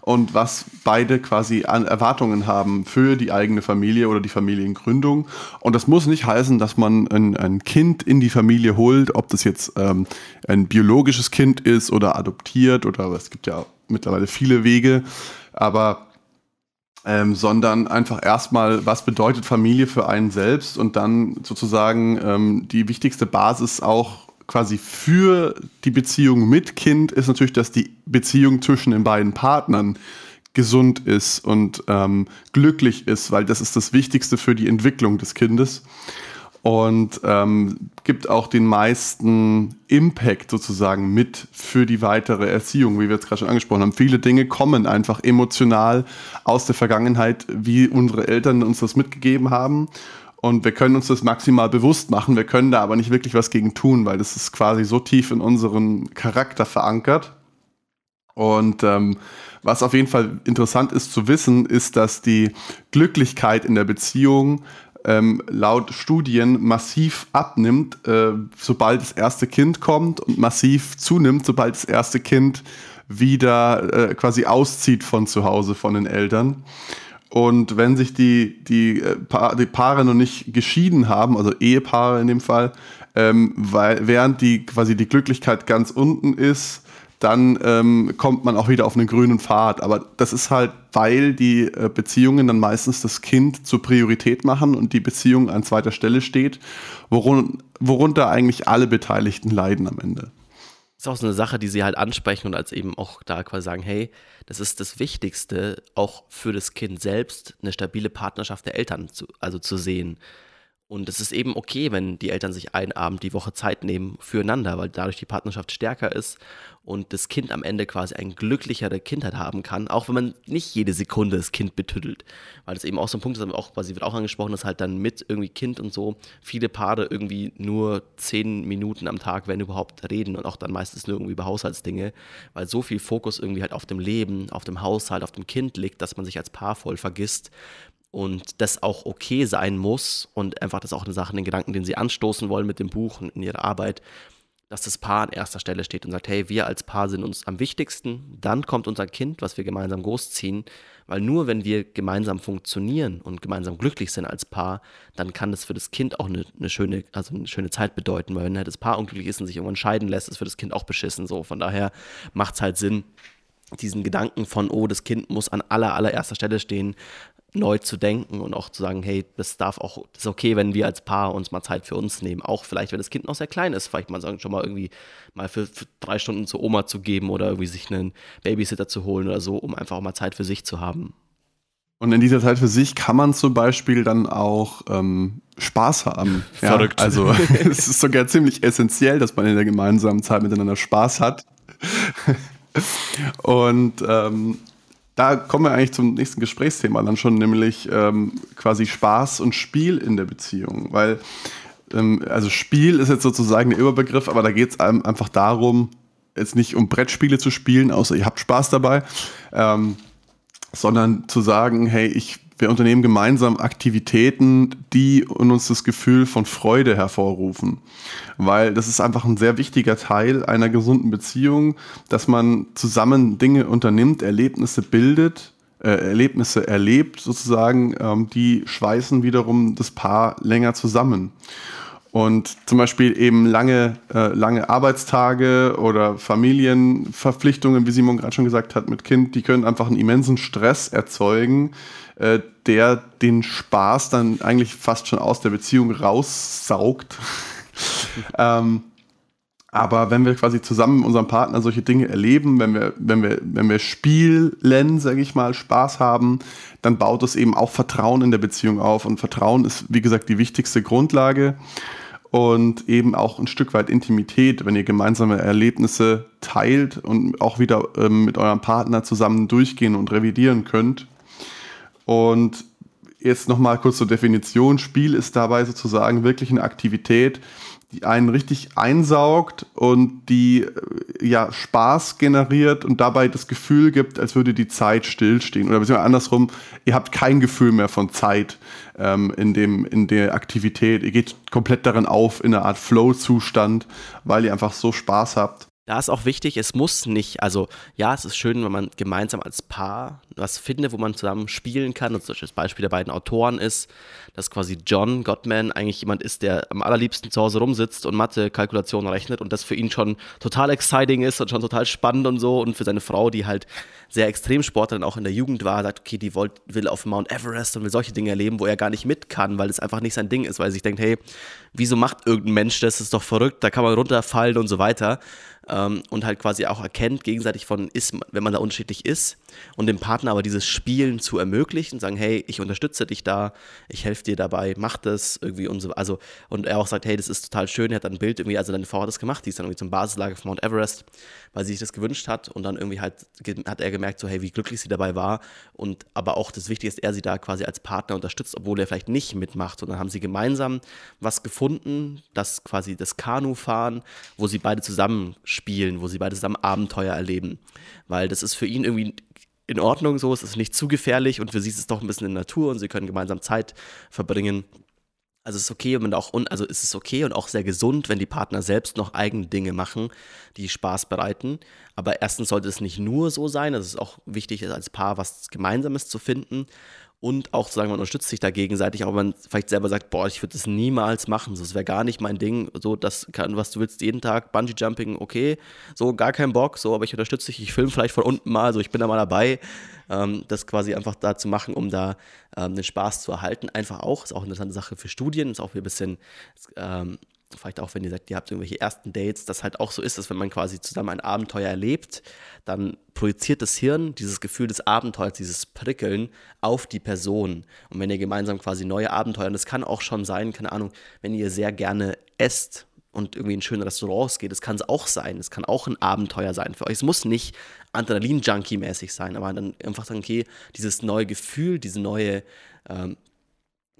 und was beide quasi an Erwartungen haben für die eigene Familie oder die Familiengründung. Und das muss nicht heißen, dass man ein, ein Kind in die Familie holt, ob das jetzt ähm, ein biologisches Kind ist oder adoptiert oder es gibt ja mittlerweile viele Wege, aber ähm, sondern einfach erstmal, was bedeutet Familie für einen selbst und dann sozusagen ähm, die wichtigste Basis auch quasi für die Beziehung mit Kind ist natürlich, dass die Beziehung zwischen den beiden Partnern gesund ist und ähm, glücklich ist, weil das ist das Wichtigste für die Entwicklung des Kindes und ähm, gibt auch den meisten Impact sozusagen mit für die weitere Erziehung, wie wir jetzt gerade schon angesprochen haben. Viele Dinge kommen einfach emotional aus der Vergangenheit, wie unsere Eltern uns das mitgegeben haben. Und wir können uns das maximal bewusst machen. Wir können da aber nicht wirklich was gegen tun, weil das ist quasi so tief in unseren Charakter verankert. Und ähm, was auf jeden Fall interessant ist zu wissen, ist, dass die Glücklichkeit in der Beziehung ähm, laut Studien massiv abnimmt, äh, sobald das erste Kind kommt und massiv zunimmt, sobald das erste Kind wieder äh, quasi auszieht von zu Hause, von den Eltern. Und wenn sich die, die, äh, die Paare noch nicht geschieden haben, also Ehepaare in dem Fall, ähm, weil, während die quasi die Glücklichkeit ganz unten ist, dann ähm, kommt man auch wieder auf einen grünen Pfad. Aber das ist halt, weil die äh, Beziehungen dann meistens das Kind zur Priorität machen und die Beziehung an zweiter Stelle steht, worun worunter eigentlich alle Beteiligten leiden am Ende. ist auch so eine Sache, die sie halt ansprechen und als eben auch da quasi sagen, hey, das ist das Wichtigste, auch für das Kind selbst eine stabile Partnerschaft der Eltern zu, also zu sehen. Und es ist eben okay, wenn die Eltern sich einen Abend die Woche Zeit nehmen füreinander, weil dadurch die Partnerschaft stärker ist und das Kind am Ende quasi eine glücklichere Kindheit haben kann, auch wenn man nicht jede Sekunde das Kind betüttelt. Weil das eben auch so ein Punkt ist, auch quasi wird auch angesprochen, dass halt dann mit irgendwie Kind und so viele Paare irgendwie nur zehn Minuten am Tag, wenn überhaupt, reden und auch dann meistens nur irgendwie über Haushaltsdinge, weil so viel Fokus irgendwie halt auf dem Leben, auf dem Haushalt, auf dem Kind liegt, dass man sich als Paar voll vergisst und das auch okay sein muss und einfach das auch eine Sache, den Gedanken, den sie anstoßen wollen mit dem Buch und in ihrer Arbeit, dass das Paar an erster Stelle steht und sagt, hey, wir als Paar sind uns am wichtigsten, dann kommt unser Kind, was wir gemeinsam großziehen, weil nur wenn wir gemeinsam funktionieren und gemeinsam glücklich sind als Paar, dann kann das für das Kind auch eine, eine schöne, also eine schöne Zeit bedeuten, weil wenn halt das Paar unglücklich ist und sich irgendwann scheiden lässt, ist für das Kind auch beschissen so. Von daher macht es halt Sinn, diesen Gedanken von, oh, das Kind muss an aller, allererster Stelle stehen, neu zu denken und auch zu sagen, hey, das darf auch, das ist okay, wenn wir als Paar uns mal Zeit für uns nehmen. Auch vielleicht, wenn das Kind noch sehr klein ist, vielleicht mal sagen, schon mal irgendwie mal für, für, drei Stunden zur Oma zu geben oder irgendwie sich einen Babysitter zu holen oder so, um einfach auch mal Zeit für sich zu haben. Und in dieser Zeit für sich kann man zum Beispiel dann auch ähm, Spaß haben. Verrückt. Ja, also es ist sogar ziemlich essentiell, dass man in der gemeinsamen Zeit miteinander Spaß hat. Und ähm, da kommen wir eigentlich zum nächsten Gesprächsthema dann schon, nämlich ähm, quasi Spaß und Spiel in der Beziehung. Weil, ähm, also Spiel ist jetzt sozusagen der Überbegriff, aber da geht es einfach darum, jetzt nicht um Brettspiele zu spielen, außer ihr habt Spaß dabei, ähm, sondern zu sagen, hey, ich wir unternehmen gemeinsam Aktivitäten, die in uns das Gefühl von Freude hervorrufen. Weil das ist einfach ein sehr wichtiger Teil einer gesunden Beziehung, dass man zusammen Dinge unternimmt, Erlebnisse bildet, äh, Erlebnisse erlebt sozusagen, ähm, die schweißen wiederum das Paar länger zusammen. Und zum Beispiel eben lange, äh, lange Arbeitstage oder Familienverpflichtungen, wie Simon gerade schon gesagt hat, mit Kind, die können einfach einen immensen Stress erzeugen, äh, der den Spaß dann eigentlich fast schon aus der Beziehung raussaugt. ähm, aber wenn wir quasi zusammen mit unserem Partner solche Dinge erleben, wenn wir, wenn wir, wenn wir spielen, sage ich mal, Spaß haben, dann baut es eben auch Vertrauen in der Beziehung auf. Und Vertrauen ist, wie gesagt, die wichtigste Grundlage und eben auch ein Stück weit Intimität, wenn ihr gemeinsame Erlebnisse teilt und auch wieder ähm, mit eurem Partner zusammen durchgehen und revidieren könnt. Und jetzt nochmal kurz zur Definition. Spiel ist dabei sozusagen wirklich eine Aktivität, die einen richtig einsaugt und die äh, ja Spaß generiert und dabei das Gefühl gibt, als würde die Zeit stillstehen. Oder beziehungsweise andersrum, ihr habt kein Gefühl mehr von Zeit ähm, in, dem, in der Aktivität. Ihr geht komplett darin auf in einer Art Flow-Zustand, weil ihr einfach so Spaß habt. Da ist auch wichtig, es muss nicht, also ja, es ist schön, wenn man gemeinsam als Paar was findet, wo man zusammen spielen kann. Und das Beispiel der beiden Autoren ist, dass quasi John Gottman eigentlich jemand ist, der am allerliebsten zu Hause rumsitzt und Mathe-Kalkulationen rechnet und das für ihn schon total exciting ist und schon total spannend und so. Und für seine Frau, die halt sehr Extremsportlerin auch in der Jugend war, sagt, okay, die wollt, will auf Mount Everest und will solche Dinge erleben, wo er gar nicht mit kann, weil es einfach nicht sein Ding ist, weil er sich denkt, hey, wieso macht irgendein Mensch das? Das ist doch verrückt, da kann man runterfallen und so weiter ähm, und halt quasi auch erkennt gegenseitig von, ist, wenn man da unterschiedlich ist und dem Partner aber dieses Spielen zu ermöglichen, sagen, hey, ich unterstütze dich da, ich helfe dir dabei, mach das irgendwie und so, also und er auch sagt, hey, das ist total schön, er hat ein Bild irgendwie, also deine Frau hat das gemacht, die ist dann irgendwie zum Basislager von Mount Everest, weil sie sich das gewünscht hat und dann irgendwie halt hat er gemerkt, so hey, wie glücklich sie dabei war und aber auch das Wichtige ist, er sie da quasi als Partner unterstützt, obwohl er vielleicht nicht mitmacht und dann haben sie gemeinsam was gefunden, das quasi das Kanufahren, wo sie beide zusammen spielen, wo sie beide zusammen Abenteuer erleben, weil das ist für ihn irgendwie in Ordnung so, es ist nicht zu gefährlich und für sie ist es doch ein bisschen in Natur und sie können gemeinsam Zeit verbringen. Also es ist okay und auch also es ist okay und auch sehr gesund, wenn die Partner selbst noch eigene Dinge machen, die Spaß bereiten. Aber erstens sollte es nicht nur so sein, es ist auch wichtig, als Paar was Gemeinsames zu finden und auch zu sagen, man unterstützt sich da gegenseitig, wenn man vielleicht selber sagt, boah, ich würde das niemals machen, so, das wäre gar nicht mein Ding, so, das kann, was du willst, jeden Tag, Bungee-Jumping, okay, so, gar kein Bock, so, aber ich unterstütze dich, ich filme vielleicht von unten mal, so, ich bin da mal dabei, ähm, das quasi einfach da zu machen, um da ähm, den Spaß zu erhalten, einfach auch, ist auch eine interessante Sache für Studien, ist auch ein bisschen, ähm, vielleicht auch wenn ihr sagt, ihr habt irgendwelche ersten Dates, das halt auch so ist, dass wenn man quasi zusammen ein Abenteuer erlebt, dann projiziert das Hirn dieses Gefühl des Abenteuers, dieses Prickeln auf die Person. Und wenn ihr gemeinsam quasi neue Abenteuer, und das kann auch schon sein, keine Ahnung, wenn ihr sehr gerne esst und irgendwie in schöne Restaurants geht, das kann es auch sein, es kann auch ein Abenteuer sein für euch. Es muss nicht Adrenalin-Junkie-mäßig sein, aber dann einfach sagen, okay, dieses neue Gefühl, diese neue ähm,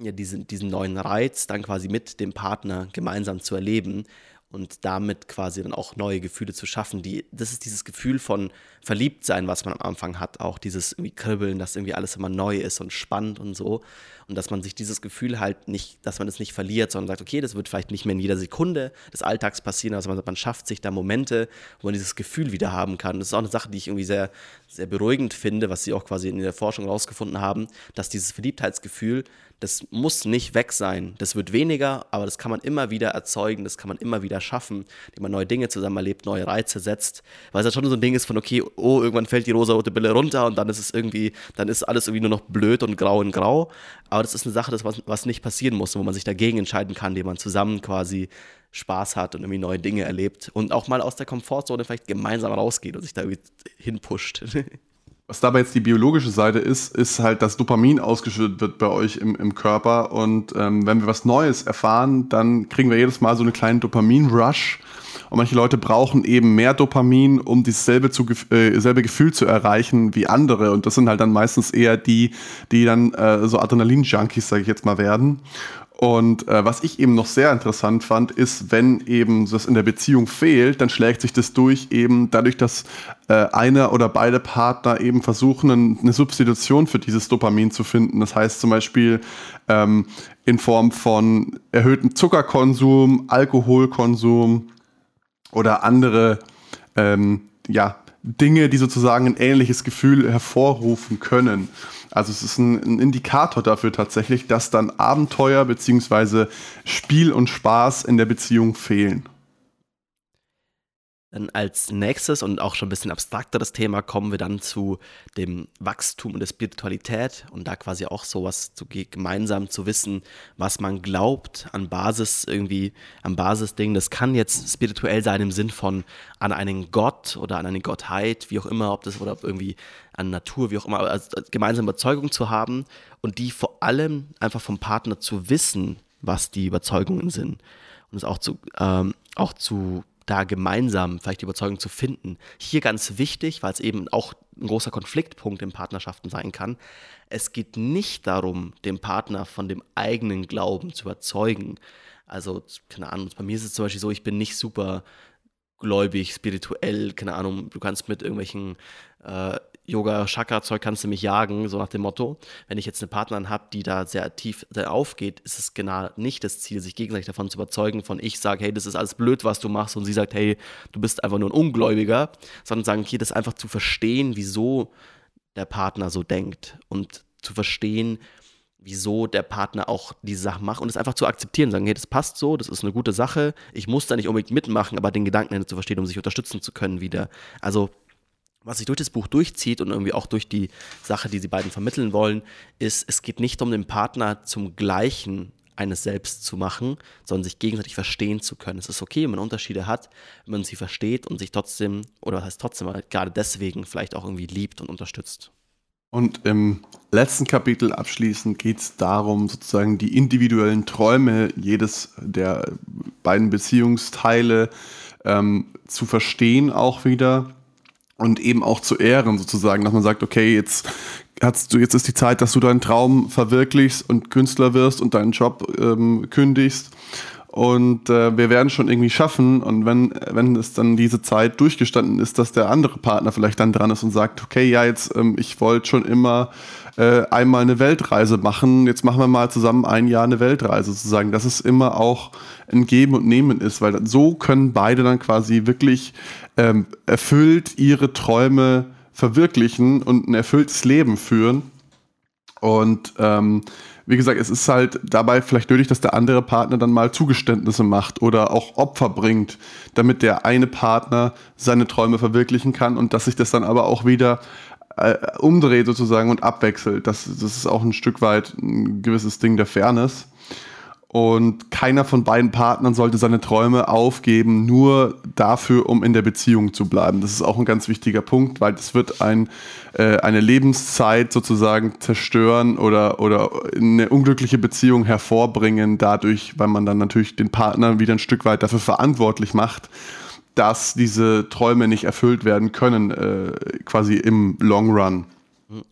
ja, diesen, diesen neuen Reiz dann quasi mit dem Partner gemeinsam zu erleben und damit quasi dann auch neue Gefühle zu schaffen. Die, das ist dieses Gefühl von Verliebtsein, was man am Anfang hat, auch dieses irgendwie Kribbeln, dass irgendwie alles immer neu ist und spannend und so. Und dass man sich dieses Gefühl halt nicht, dass man es das nicht verliert, sondern sagt, okay, das wird vielleicht nicht mehr in jeder Sekunde des Alltags passieren, also man, man schafft sich da Momente, wo man dieses Gefühl wieder haben kann. Das ist auch eine Sache, die ich irgendwie sehr, sehr beruhigend finde, was sie auch quasi in der Forschung herausgefunden haben, dass dieses Verliebtheitsgefühl das muss nicht weg sein. Das wird weniger, aber das kann man immer wieder erzeugen, das kann man immer wieder schaffen, indem man neue Dinge zusammen erlebt, neue Reize setzt. Weil es ja schon so ein Ding ist von, okay, oh, irgendwann fällt die rosa-rote Bille runter und dann ist es irgendwie, dann ist alles irgendwie nur noch blöd und grau und grau. Aber das ist eine Sache, das, was, was nicht passieren muss, wo man sich dagegen entscheiden kann, indem man zusammen quasi Spaß hat und irgendwie neue Dinge erlebt und auch mal aus der Komfortzone vielleicht gemeinsam rausgeht und sich da irgendwie hinpusht. Was dabei jetzt die biologische Seite ist, ist halt, dass Dopamin ausgeschüttet wird bei euch im, im Körper. Und ähm, wenn wir was Neues erfahren, dann kriegen wir jedes Mal so einen kleinen Dopamin-Rush. Und manche Leute brauchen eben mehr Dopamin, um dasselbe zu, äh, selbe Gefühl zu erreichen wie andere. Und das sind halt dann meistens eher die, die dann äh, so Adrenalin-Junkies, sage ich jetzt mal, werden. Und äh, was ich eben noch sehr interessant fand, ist, wenn eben das in der Beziehung fehlt, dann schlägt sich das durch eben dadurch, dass äh, einer oder beide Partner eben versuchen, eine Substitution für dieses Dopamin zu finden. Das heißt zum Beispiel ähm, in Form von erhöhtem Zuckerkonsum, Alkoholkonsum oder andere ähm, ja, Dinge, die sozusagen ein ähnliches Gefühl hervorrufen können. Also es ist ein, ein Indikator dafür tatsächlich, dass dann Abenteuer bzw. Spiel und Spaß in der Beziehung fehlen. Dann als nächstes und auch schon ein bisschen abstrakteres Thema kommen wir dann zu dem Wachstum und der Spiritualität und da quasi auch sowas zu gemeinsam zu wissen, was man glaubt an Basis irgendwie, am Basisding. Das kann jetzt spirituell sein im Sinn von an einen Gott oder an eine Gottheit, wie auch immer, ob das oder ob irgendwie an Natur, wie auch immer, also gemeinsame Überzeugung zu haben und die vor allem einfach vom Partner zu wissen, was die Überzeugungen sind und es auch zu, ähm, auch zu da gemeinsam vielleicht die Überzeugung zu finden. Hier ganz wichtig, weil es eben auch ein großer Konfliktpunkt in Partnerschaften sein kann. Es geht nicht darum, den Partner von dem eigenen Glauben zu überzeugen. Also, keine Ahnung, bei mir ist es zum Beispiel so, ich bin nicht super gläubig, spirituell, keine Ahnung, du kannst mit irgendwelchen äh, Yoga-Chakra-Zeug kannst du mich jagen, so nach dem Motto. Wenn ich jetzt eine Partnerin habe, die da sehr tief aufgeht, ist es genau nicht das Ziel, sich gegenseitig davon zu überzeugen, von ich sage, hey, das ist alles blöd, was du machst, und sie sagt, hey, du bist einfach nur ein Ungläubiger, sondern sagen, okay, das einfach zu verstehen, wieso der Partner so denkt und zu verstehen, wieso der Partner auch diese Sachen macht und es einfach zu akzeptieren, sagen, hey, das passt so, das ist eine gute Sache, ich muss da nicht unbedingt mitmachen, aber den Gedanken zu verstehen, um sich unterstützen zu können wieder. Also was sich durch das Buch durchzieht und irgendwie auch durch die Sache, die sie beiden vermitteln wollen, ist, es geht nicht um den Partner zum Gleichen eines Selbst zu machen, sondern sich gegenseitig verstehen zu können. Es ist okay, wenn man Unterschiede hat, wenn man sie versteht und sich trotzdem, oder was heißt trotzdem, gerade deswegen vielleicht auch irgendwie liebt und unterstützt. Und im letzten Kapitel abschließend geht es darum, sozusagen die individuellen Träume jedes der beiden Beziehungsteile ähm, zu verstehen auch wieder und eben auch zu ehren sozusagen, dass man sagt, okay, jetzt hast du, jetzt ist die Zeit, dass du deinen Traum verwirklichst und Künstler wirst und deinen Job ähm, kündigst. Und äh, wir werden schon irgendwie schaffen. Und wenn, wenn es dann diese Zeit durchgestanden ist, dass der andere Partner vielleicht dann dran ist und sagt, okay, ja, jetzt, ähm, ich wollte schon immer äh, einmal eine Weltreise machen, jetzt machen wir mal zusammen ein Jahr eine Weltreise sozusagen, dass es immer auch ein Geben und Nehmen ist, weil so können beide dann quasi wirklich ähm, erfüllt ihre Träume verwirklichen und ein erfülltes Leben führen. Und ähm, wie gesagt, es ist halt dabei vielleicht nötig, dass der andere Partner dann mal Zugeständnisse macht oder auch Opfer bringt, damit der eine Partner seine Träume verwirklichen kann und dass sich das dann aber auch wieder äh, umdreht sozusagen und abwechselt. Das, das ist auch ein Stück weit ein gewisses Ding der Fairness. Und keiner von beiden Partnern sollte seine Träume aufgeben, nur dafür, um in der Beziehung zu bleiben. Das ist auch ein ganz wichtiger Punkt, weil es wird ein, äh, eine Lebenszeit sozusagen zerstören oder, oder eine unglückliche Beziehung hervorbringen, dadurch, weil man dann natürlich den Partner wieder ein Stück weit dafür verantwortlich macht, dass diese Träume nicht erfüllt werden können, äh, quasi im Long Run.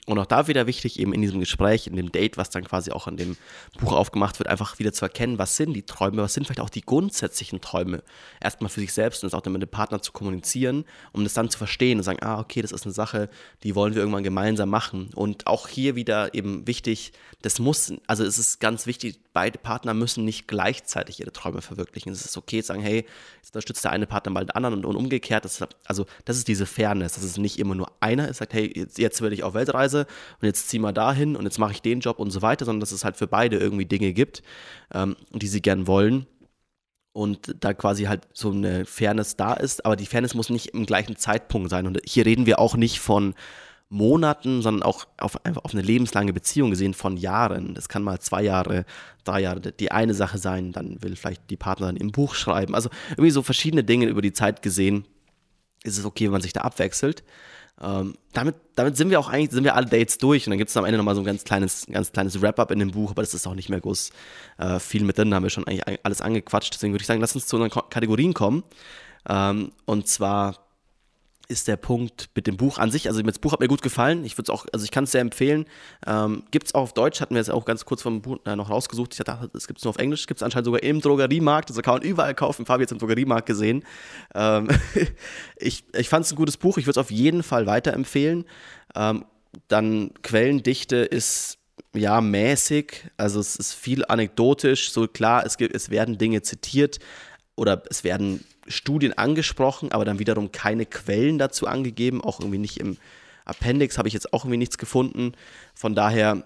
Und auch da wieder wichtig, eben in diesem Gespräch, in dem Date, was dann quasi auch in dem Buch aufgemacht wird, einfach wieder zu erkennen, was sind die Träume, was sind vielleicht auch die grundsätzlichen Träume. Erstmal für sich selbst und das auch dann mit dem Partner zu kommunizieren, um das dann zu verstehen und sagen, ah, okay, das ist eine Sache, die wollen wir irgendwann gemeinsam machen. Und auch hier wieder eben wichtig, das muss, also es ist ganz wichtig, beide Partner müssen nicht gleichzeitig ihre Träume verwirklichen. Es ist okay zu sagen, hey, jetzt unterstützt der eine Partner mal den anderen und, und umgekehrt. Das ist, also das ist diese Fairness, dass es nicht immer nur einer ist, sagt, hey, jetzt, jetzt will ich auf Weltreise und jetzt zieh mal dahin und jetzt mache ich den Job und so weiter, sondern dass es halt für beide irgendwie Dinge gibt, ähm, die sie gern wollen und da quasi halt so eine Fairness da ist, aber die Fairness muss nicht im gleichen Zeitpunkt sein. Und hier reden wir auch nicht von Monaten, sondern auch auf, einfach auf eine lebenslange Beziehung gesehen von Jahren. Das kann mal zwei Jahre, drei Jahre die eine Sache sein, dann will vielleicht die Partnerin im Buch schreiben. Also irgendwie so verschiedene Dinge über die Zeit gesehen ist es okay, wenn man sich da abwechselt. Ähm, damit, damit sind wir auch eigentlich, sind wir alle Dates durch und dann gibt es am Ende nochmal so ein ganz kleines, ganz kleines Wrap-up in dem Buch, aber das ist auch nicht mehr groß äh, viel mit drin, da haben wir schon eigentlich alles angequatscht. Deswegen würde ich sagen, lass uns zu unseren Kategorien kommen. Ähm, und zwar ist der Punkt mit dem Buch an sich. Also das Buch hat mir gut gefallen. Ich würde es auch, also ich kann es sehr empfehlen. Ähm, gibt es auch auf Deutsch, hatten wir es auch ganz kurz vom Buch äh, noch rausgesucht. Ich dachte, es gibt es nur auf Englisch, gibt es anscheinend sogar im Drogeriemarkt. Also kann man überall kaufen. Fabi jetzt im Drogeriemarkt gesehen. Ähm, ich ich fand es ein gutes Buch. Ich würde es auf jeden Fall weiterempfehlen. Ähm, dann Quellendichte ist ja mäßig. Also es ist viel anekdotisch. So klar, es, gibt, es werden Dinge zitiert oder es werden Studien angesprochen, aber dann wiederum keine Quellen dazu angegeben, auch irgendwie nicht im Appendix habe ich jetzt auch irgendwie nichts gefunden. Von daher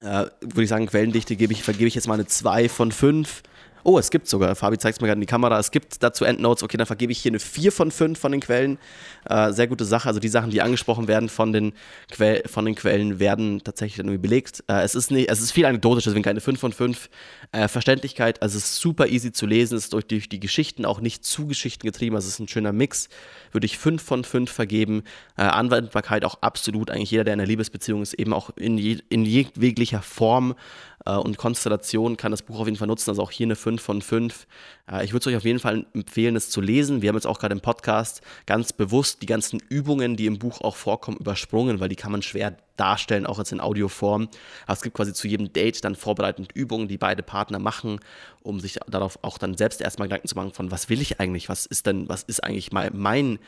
äh, würde ich sagen, Quellendichte gebe ich, vergebe ich jetzt mal eine 2 von 5. Oh, es gibt sogar, Fabi zeigt es mir gerade in die Kamera, es gibt dazu Endnotes. Okay, dann vergebe ich hier eine 4 von 5 von den Quellen. Äh, sehr gute Sache. Also die Sachen, die angesprochen werden von den, que von den Quellen, werden tatsächlich dann irgendwie belegt. Äh, es, ist nicht, es ist viel anekdotisch, deswegen keine 5 von 5. Äh, Verständlichkeit, also es ist super easy zu lesen, es ist durch, durch die Geschichten auch nicht zu Geschichten getrieben, also es ist ein schöner Mix. Würde ich 5 von 5 vergeben. Äh, Anwendbarkeit auch absolut. Eigentlich jeder, der in einer Liebesbeziehung ist, eben auch in, je, in jeglicher Form und Konstellation kann das Buch auf jeden Fall nutzen. Also auch hier eine 5 von 5. Äh, ich würde es euch auf jeden Fall empfehlen, es zu lesen. Wir haben jetzt auch gerade im Podcast ganz bewusst die ganzen Übungen, die im Buch auch vorkommen, übersprungen, weil die kann man schwer darstellen, auch jetzt in Audioform. Aber es gibt quasi zu jedem Date dann vorbereitend Übungen, die beide Partner machen, um sich darauf auch dann selbst erstmal Gedanken zu machen, von was will ich eigentlich, was ist denn, was ist eigentlich mein, mein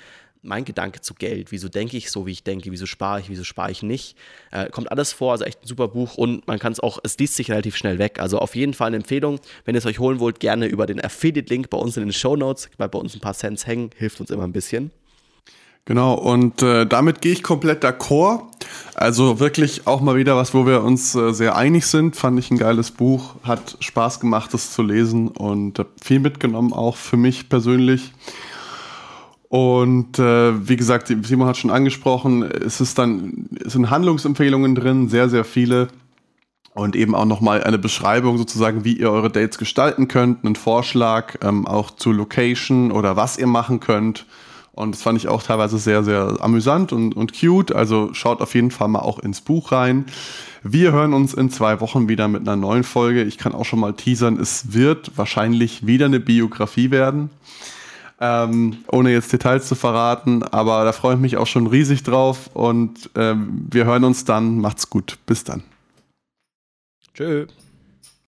mein Gedanke zu Geld. Wieso denke ich so, wie ich denke? Wieso spare ich? Wieso spare ich nicht? Äh, kommt alles vor, also echt ein super Buch und man kann es auch, es liest sich relativ schnell weg. Also auf jeden Fall eine Empfehlung. Wenn ihr es euch holen wollt, gerne über den Affiliate-Link bei uns in den Show Notes, weil bei uns ein paar Cents hängen, hilft uns immer ein bisschen. Genau, und äh, damit gehe ich komplett d'accord. Also wirklich auch mal wieder was, wo wir uns äh, sehr einig sind. Fand ich ein geiles Buch, hat Spaß gemacht, das zu lesen und äh, viel mitgenommen, auch für mich persönlich. Und äh, wie gesagt, Simon hat schon angesprochen, es ist dann, es sind Handlungsempfehlungen drin, sehr, sehr viele. Und eben auch nochmal eine Beschreibung sozusagen, wie ihr eure Dates gestalten könnt, einen Vorschlag ähm, auch zu Location oder was ihr machen könnt. Und das fand ich auch teilweise sehr, sehr amüsant und, und cute. Also schaut auf jeden Fall mal auch ins Buch rein. Wir hören uns in zwei Wochen wieder mit einer neuen Folge. Ich kann auch schon mal teasern, es wird wahrscheinlich wieder eine Biografie werden. Ähm, ohne jetzt Details zu verraten, aber da freue ich mich auch schon riesig drauf und ähm, wir hören uns dann. Macht's gut. Bis dann. Tschö.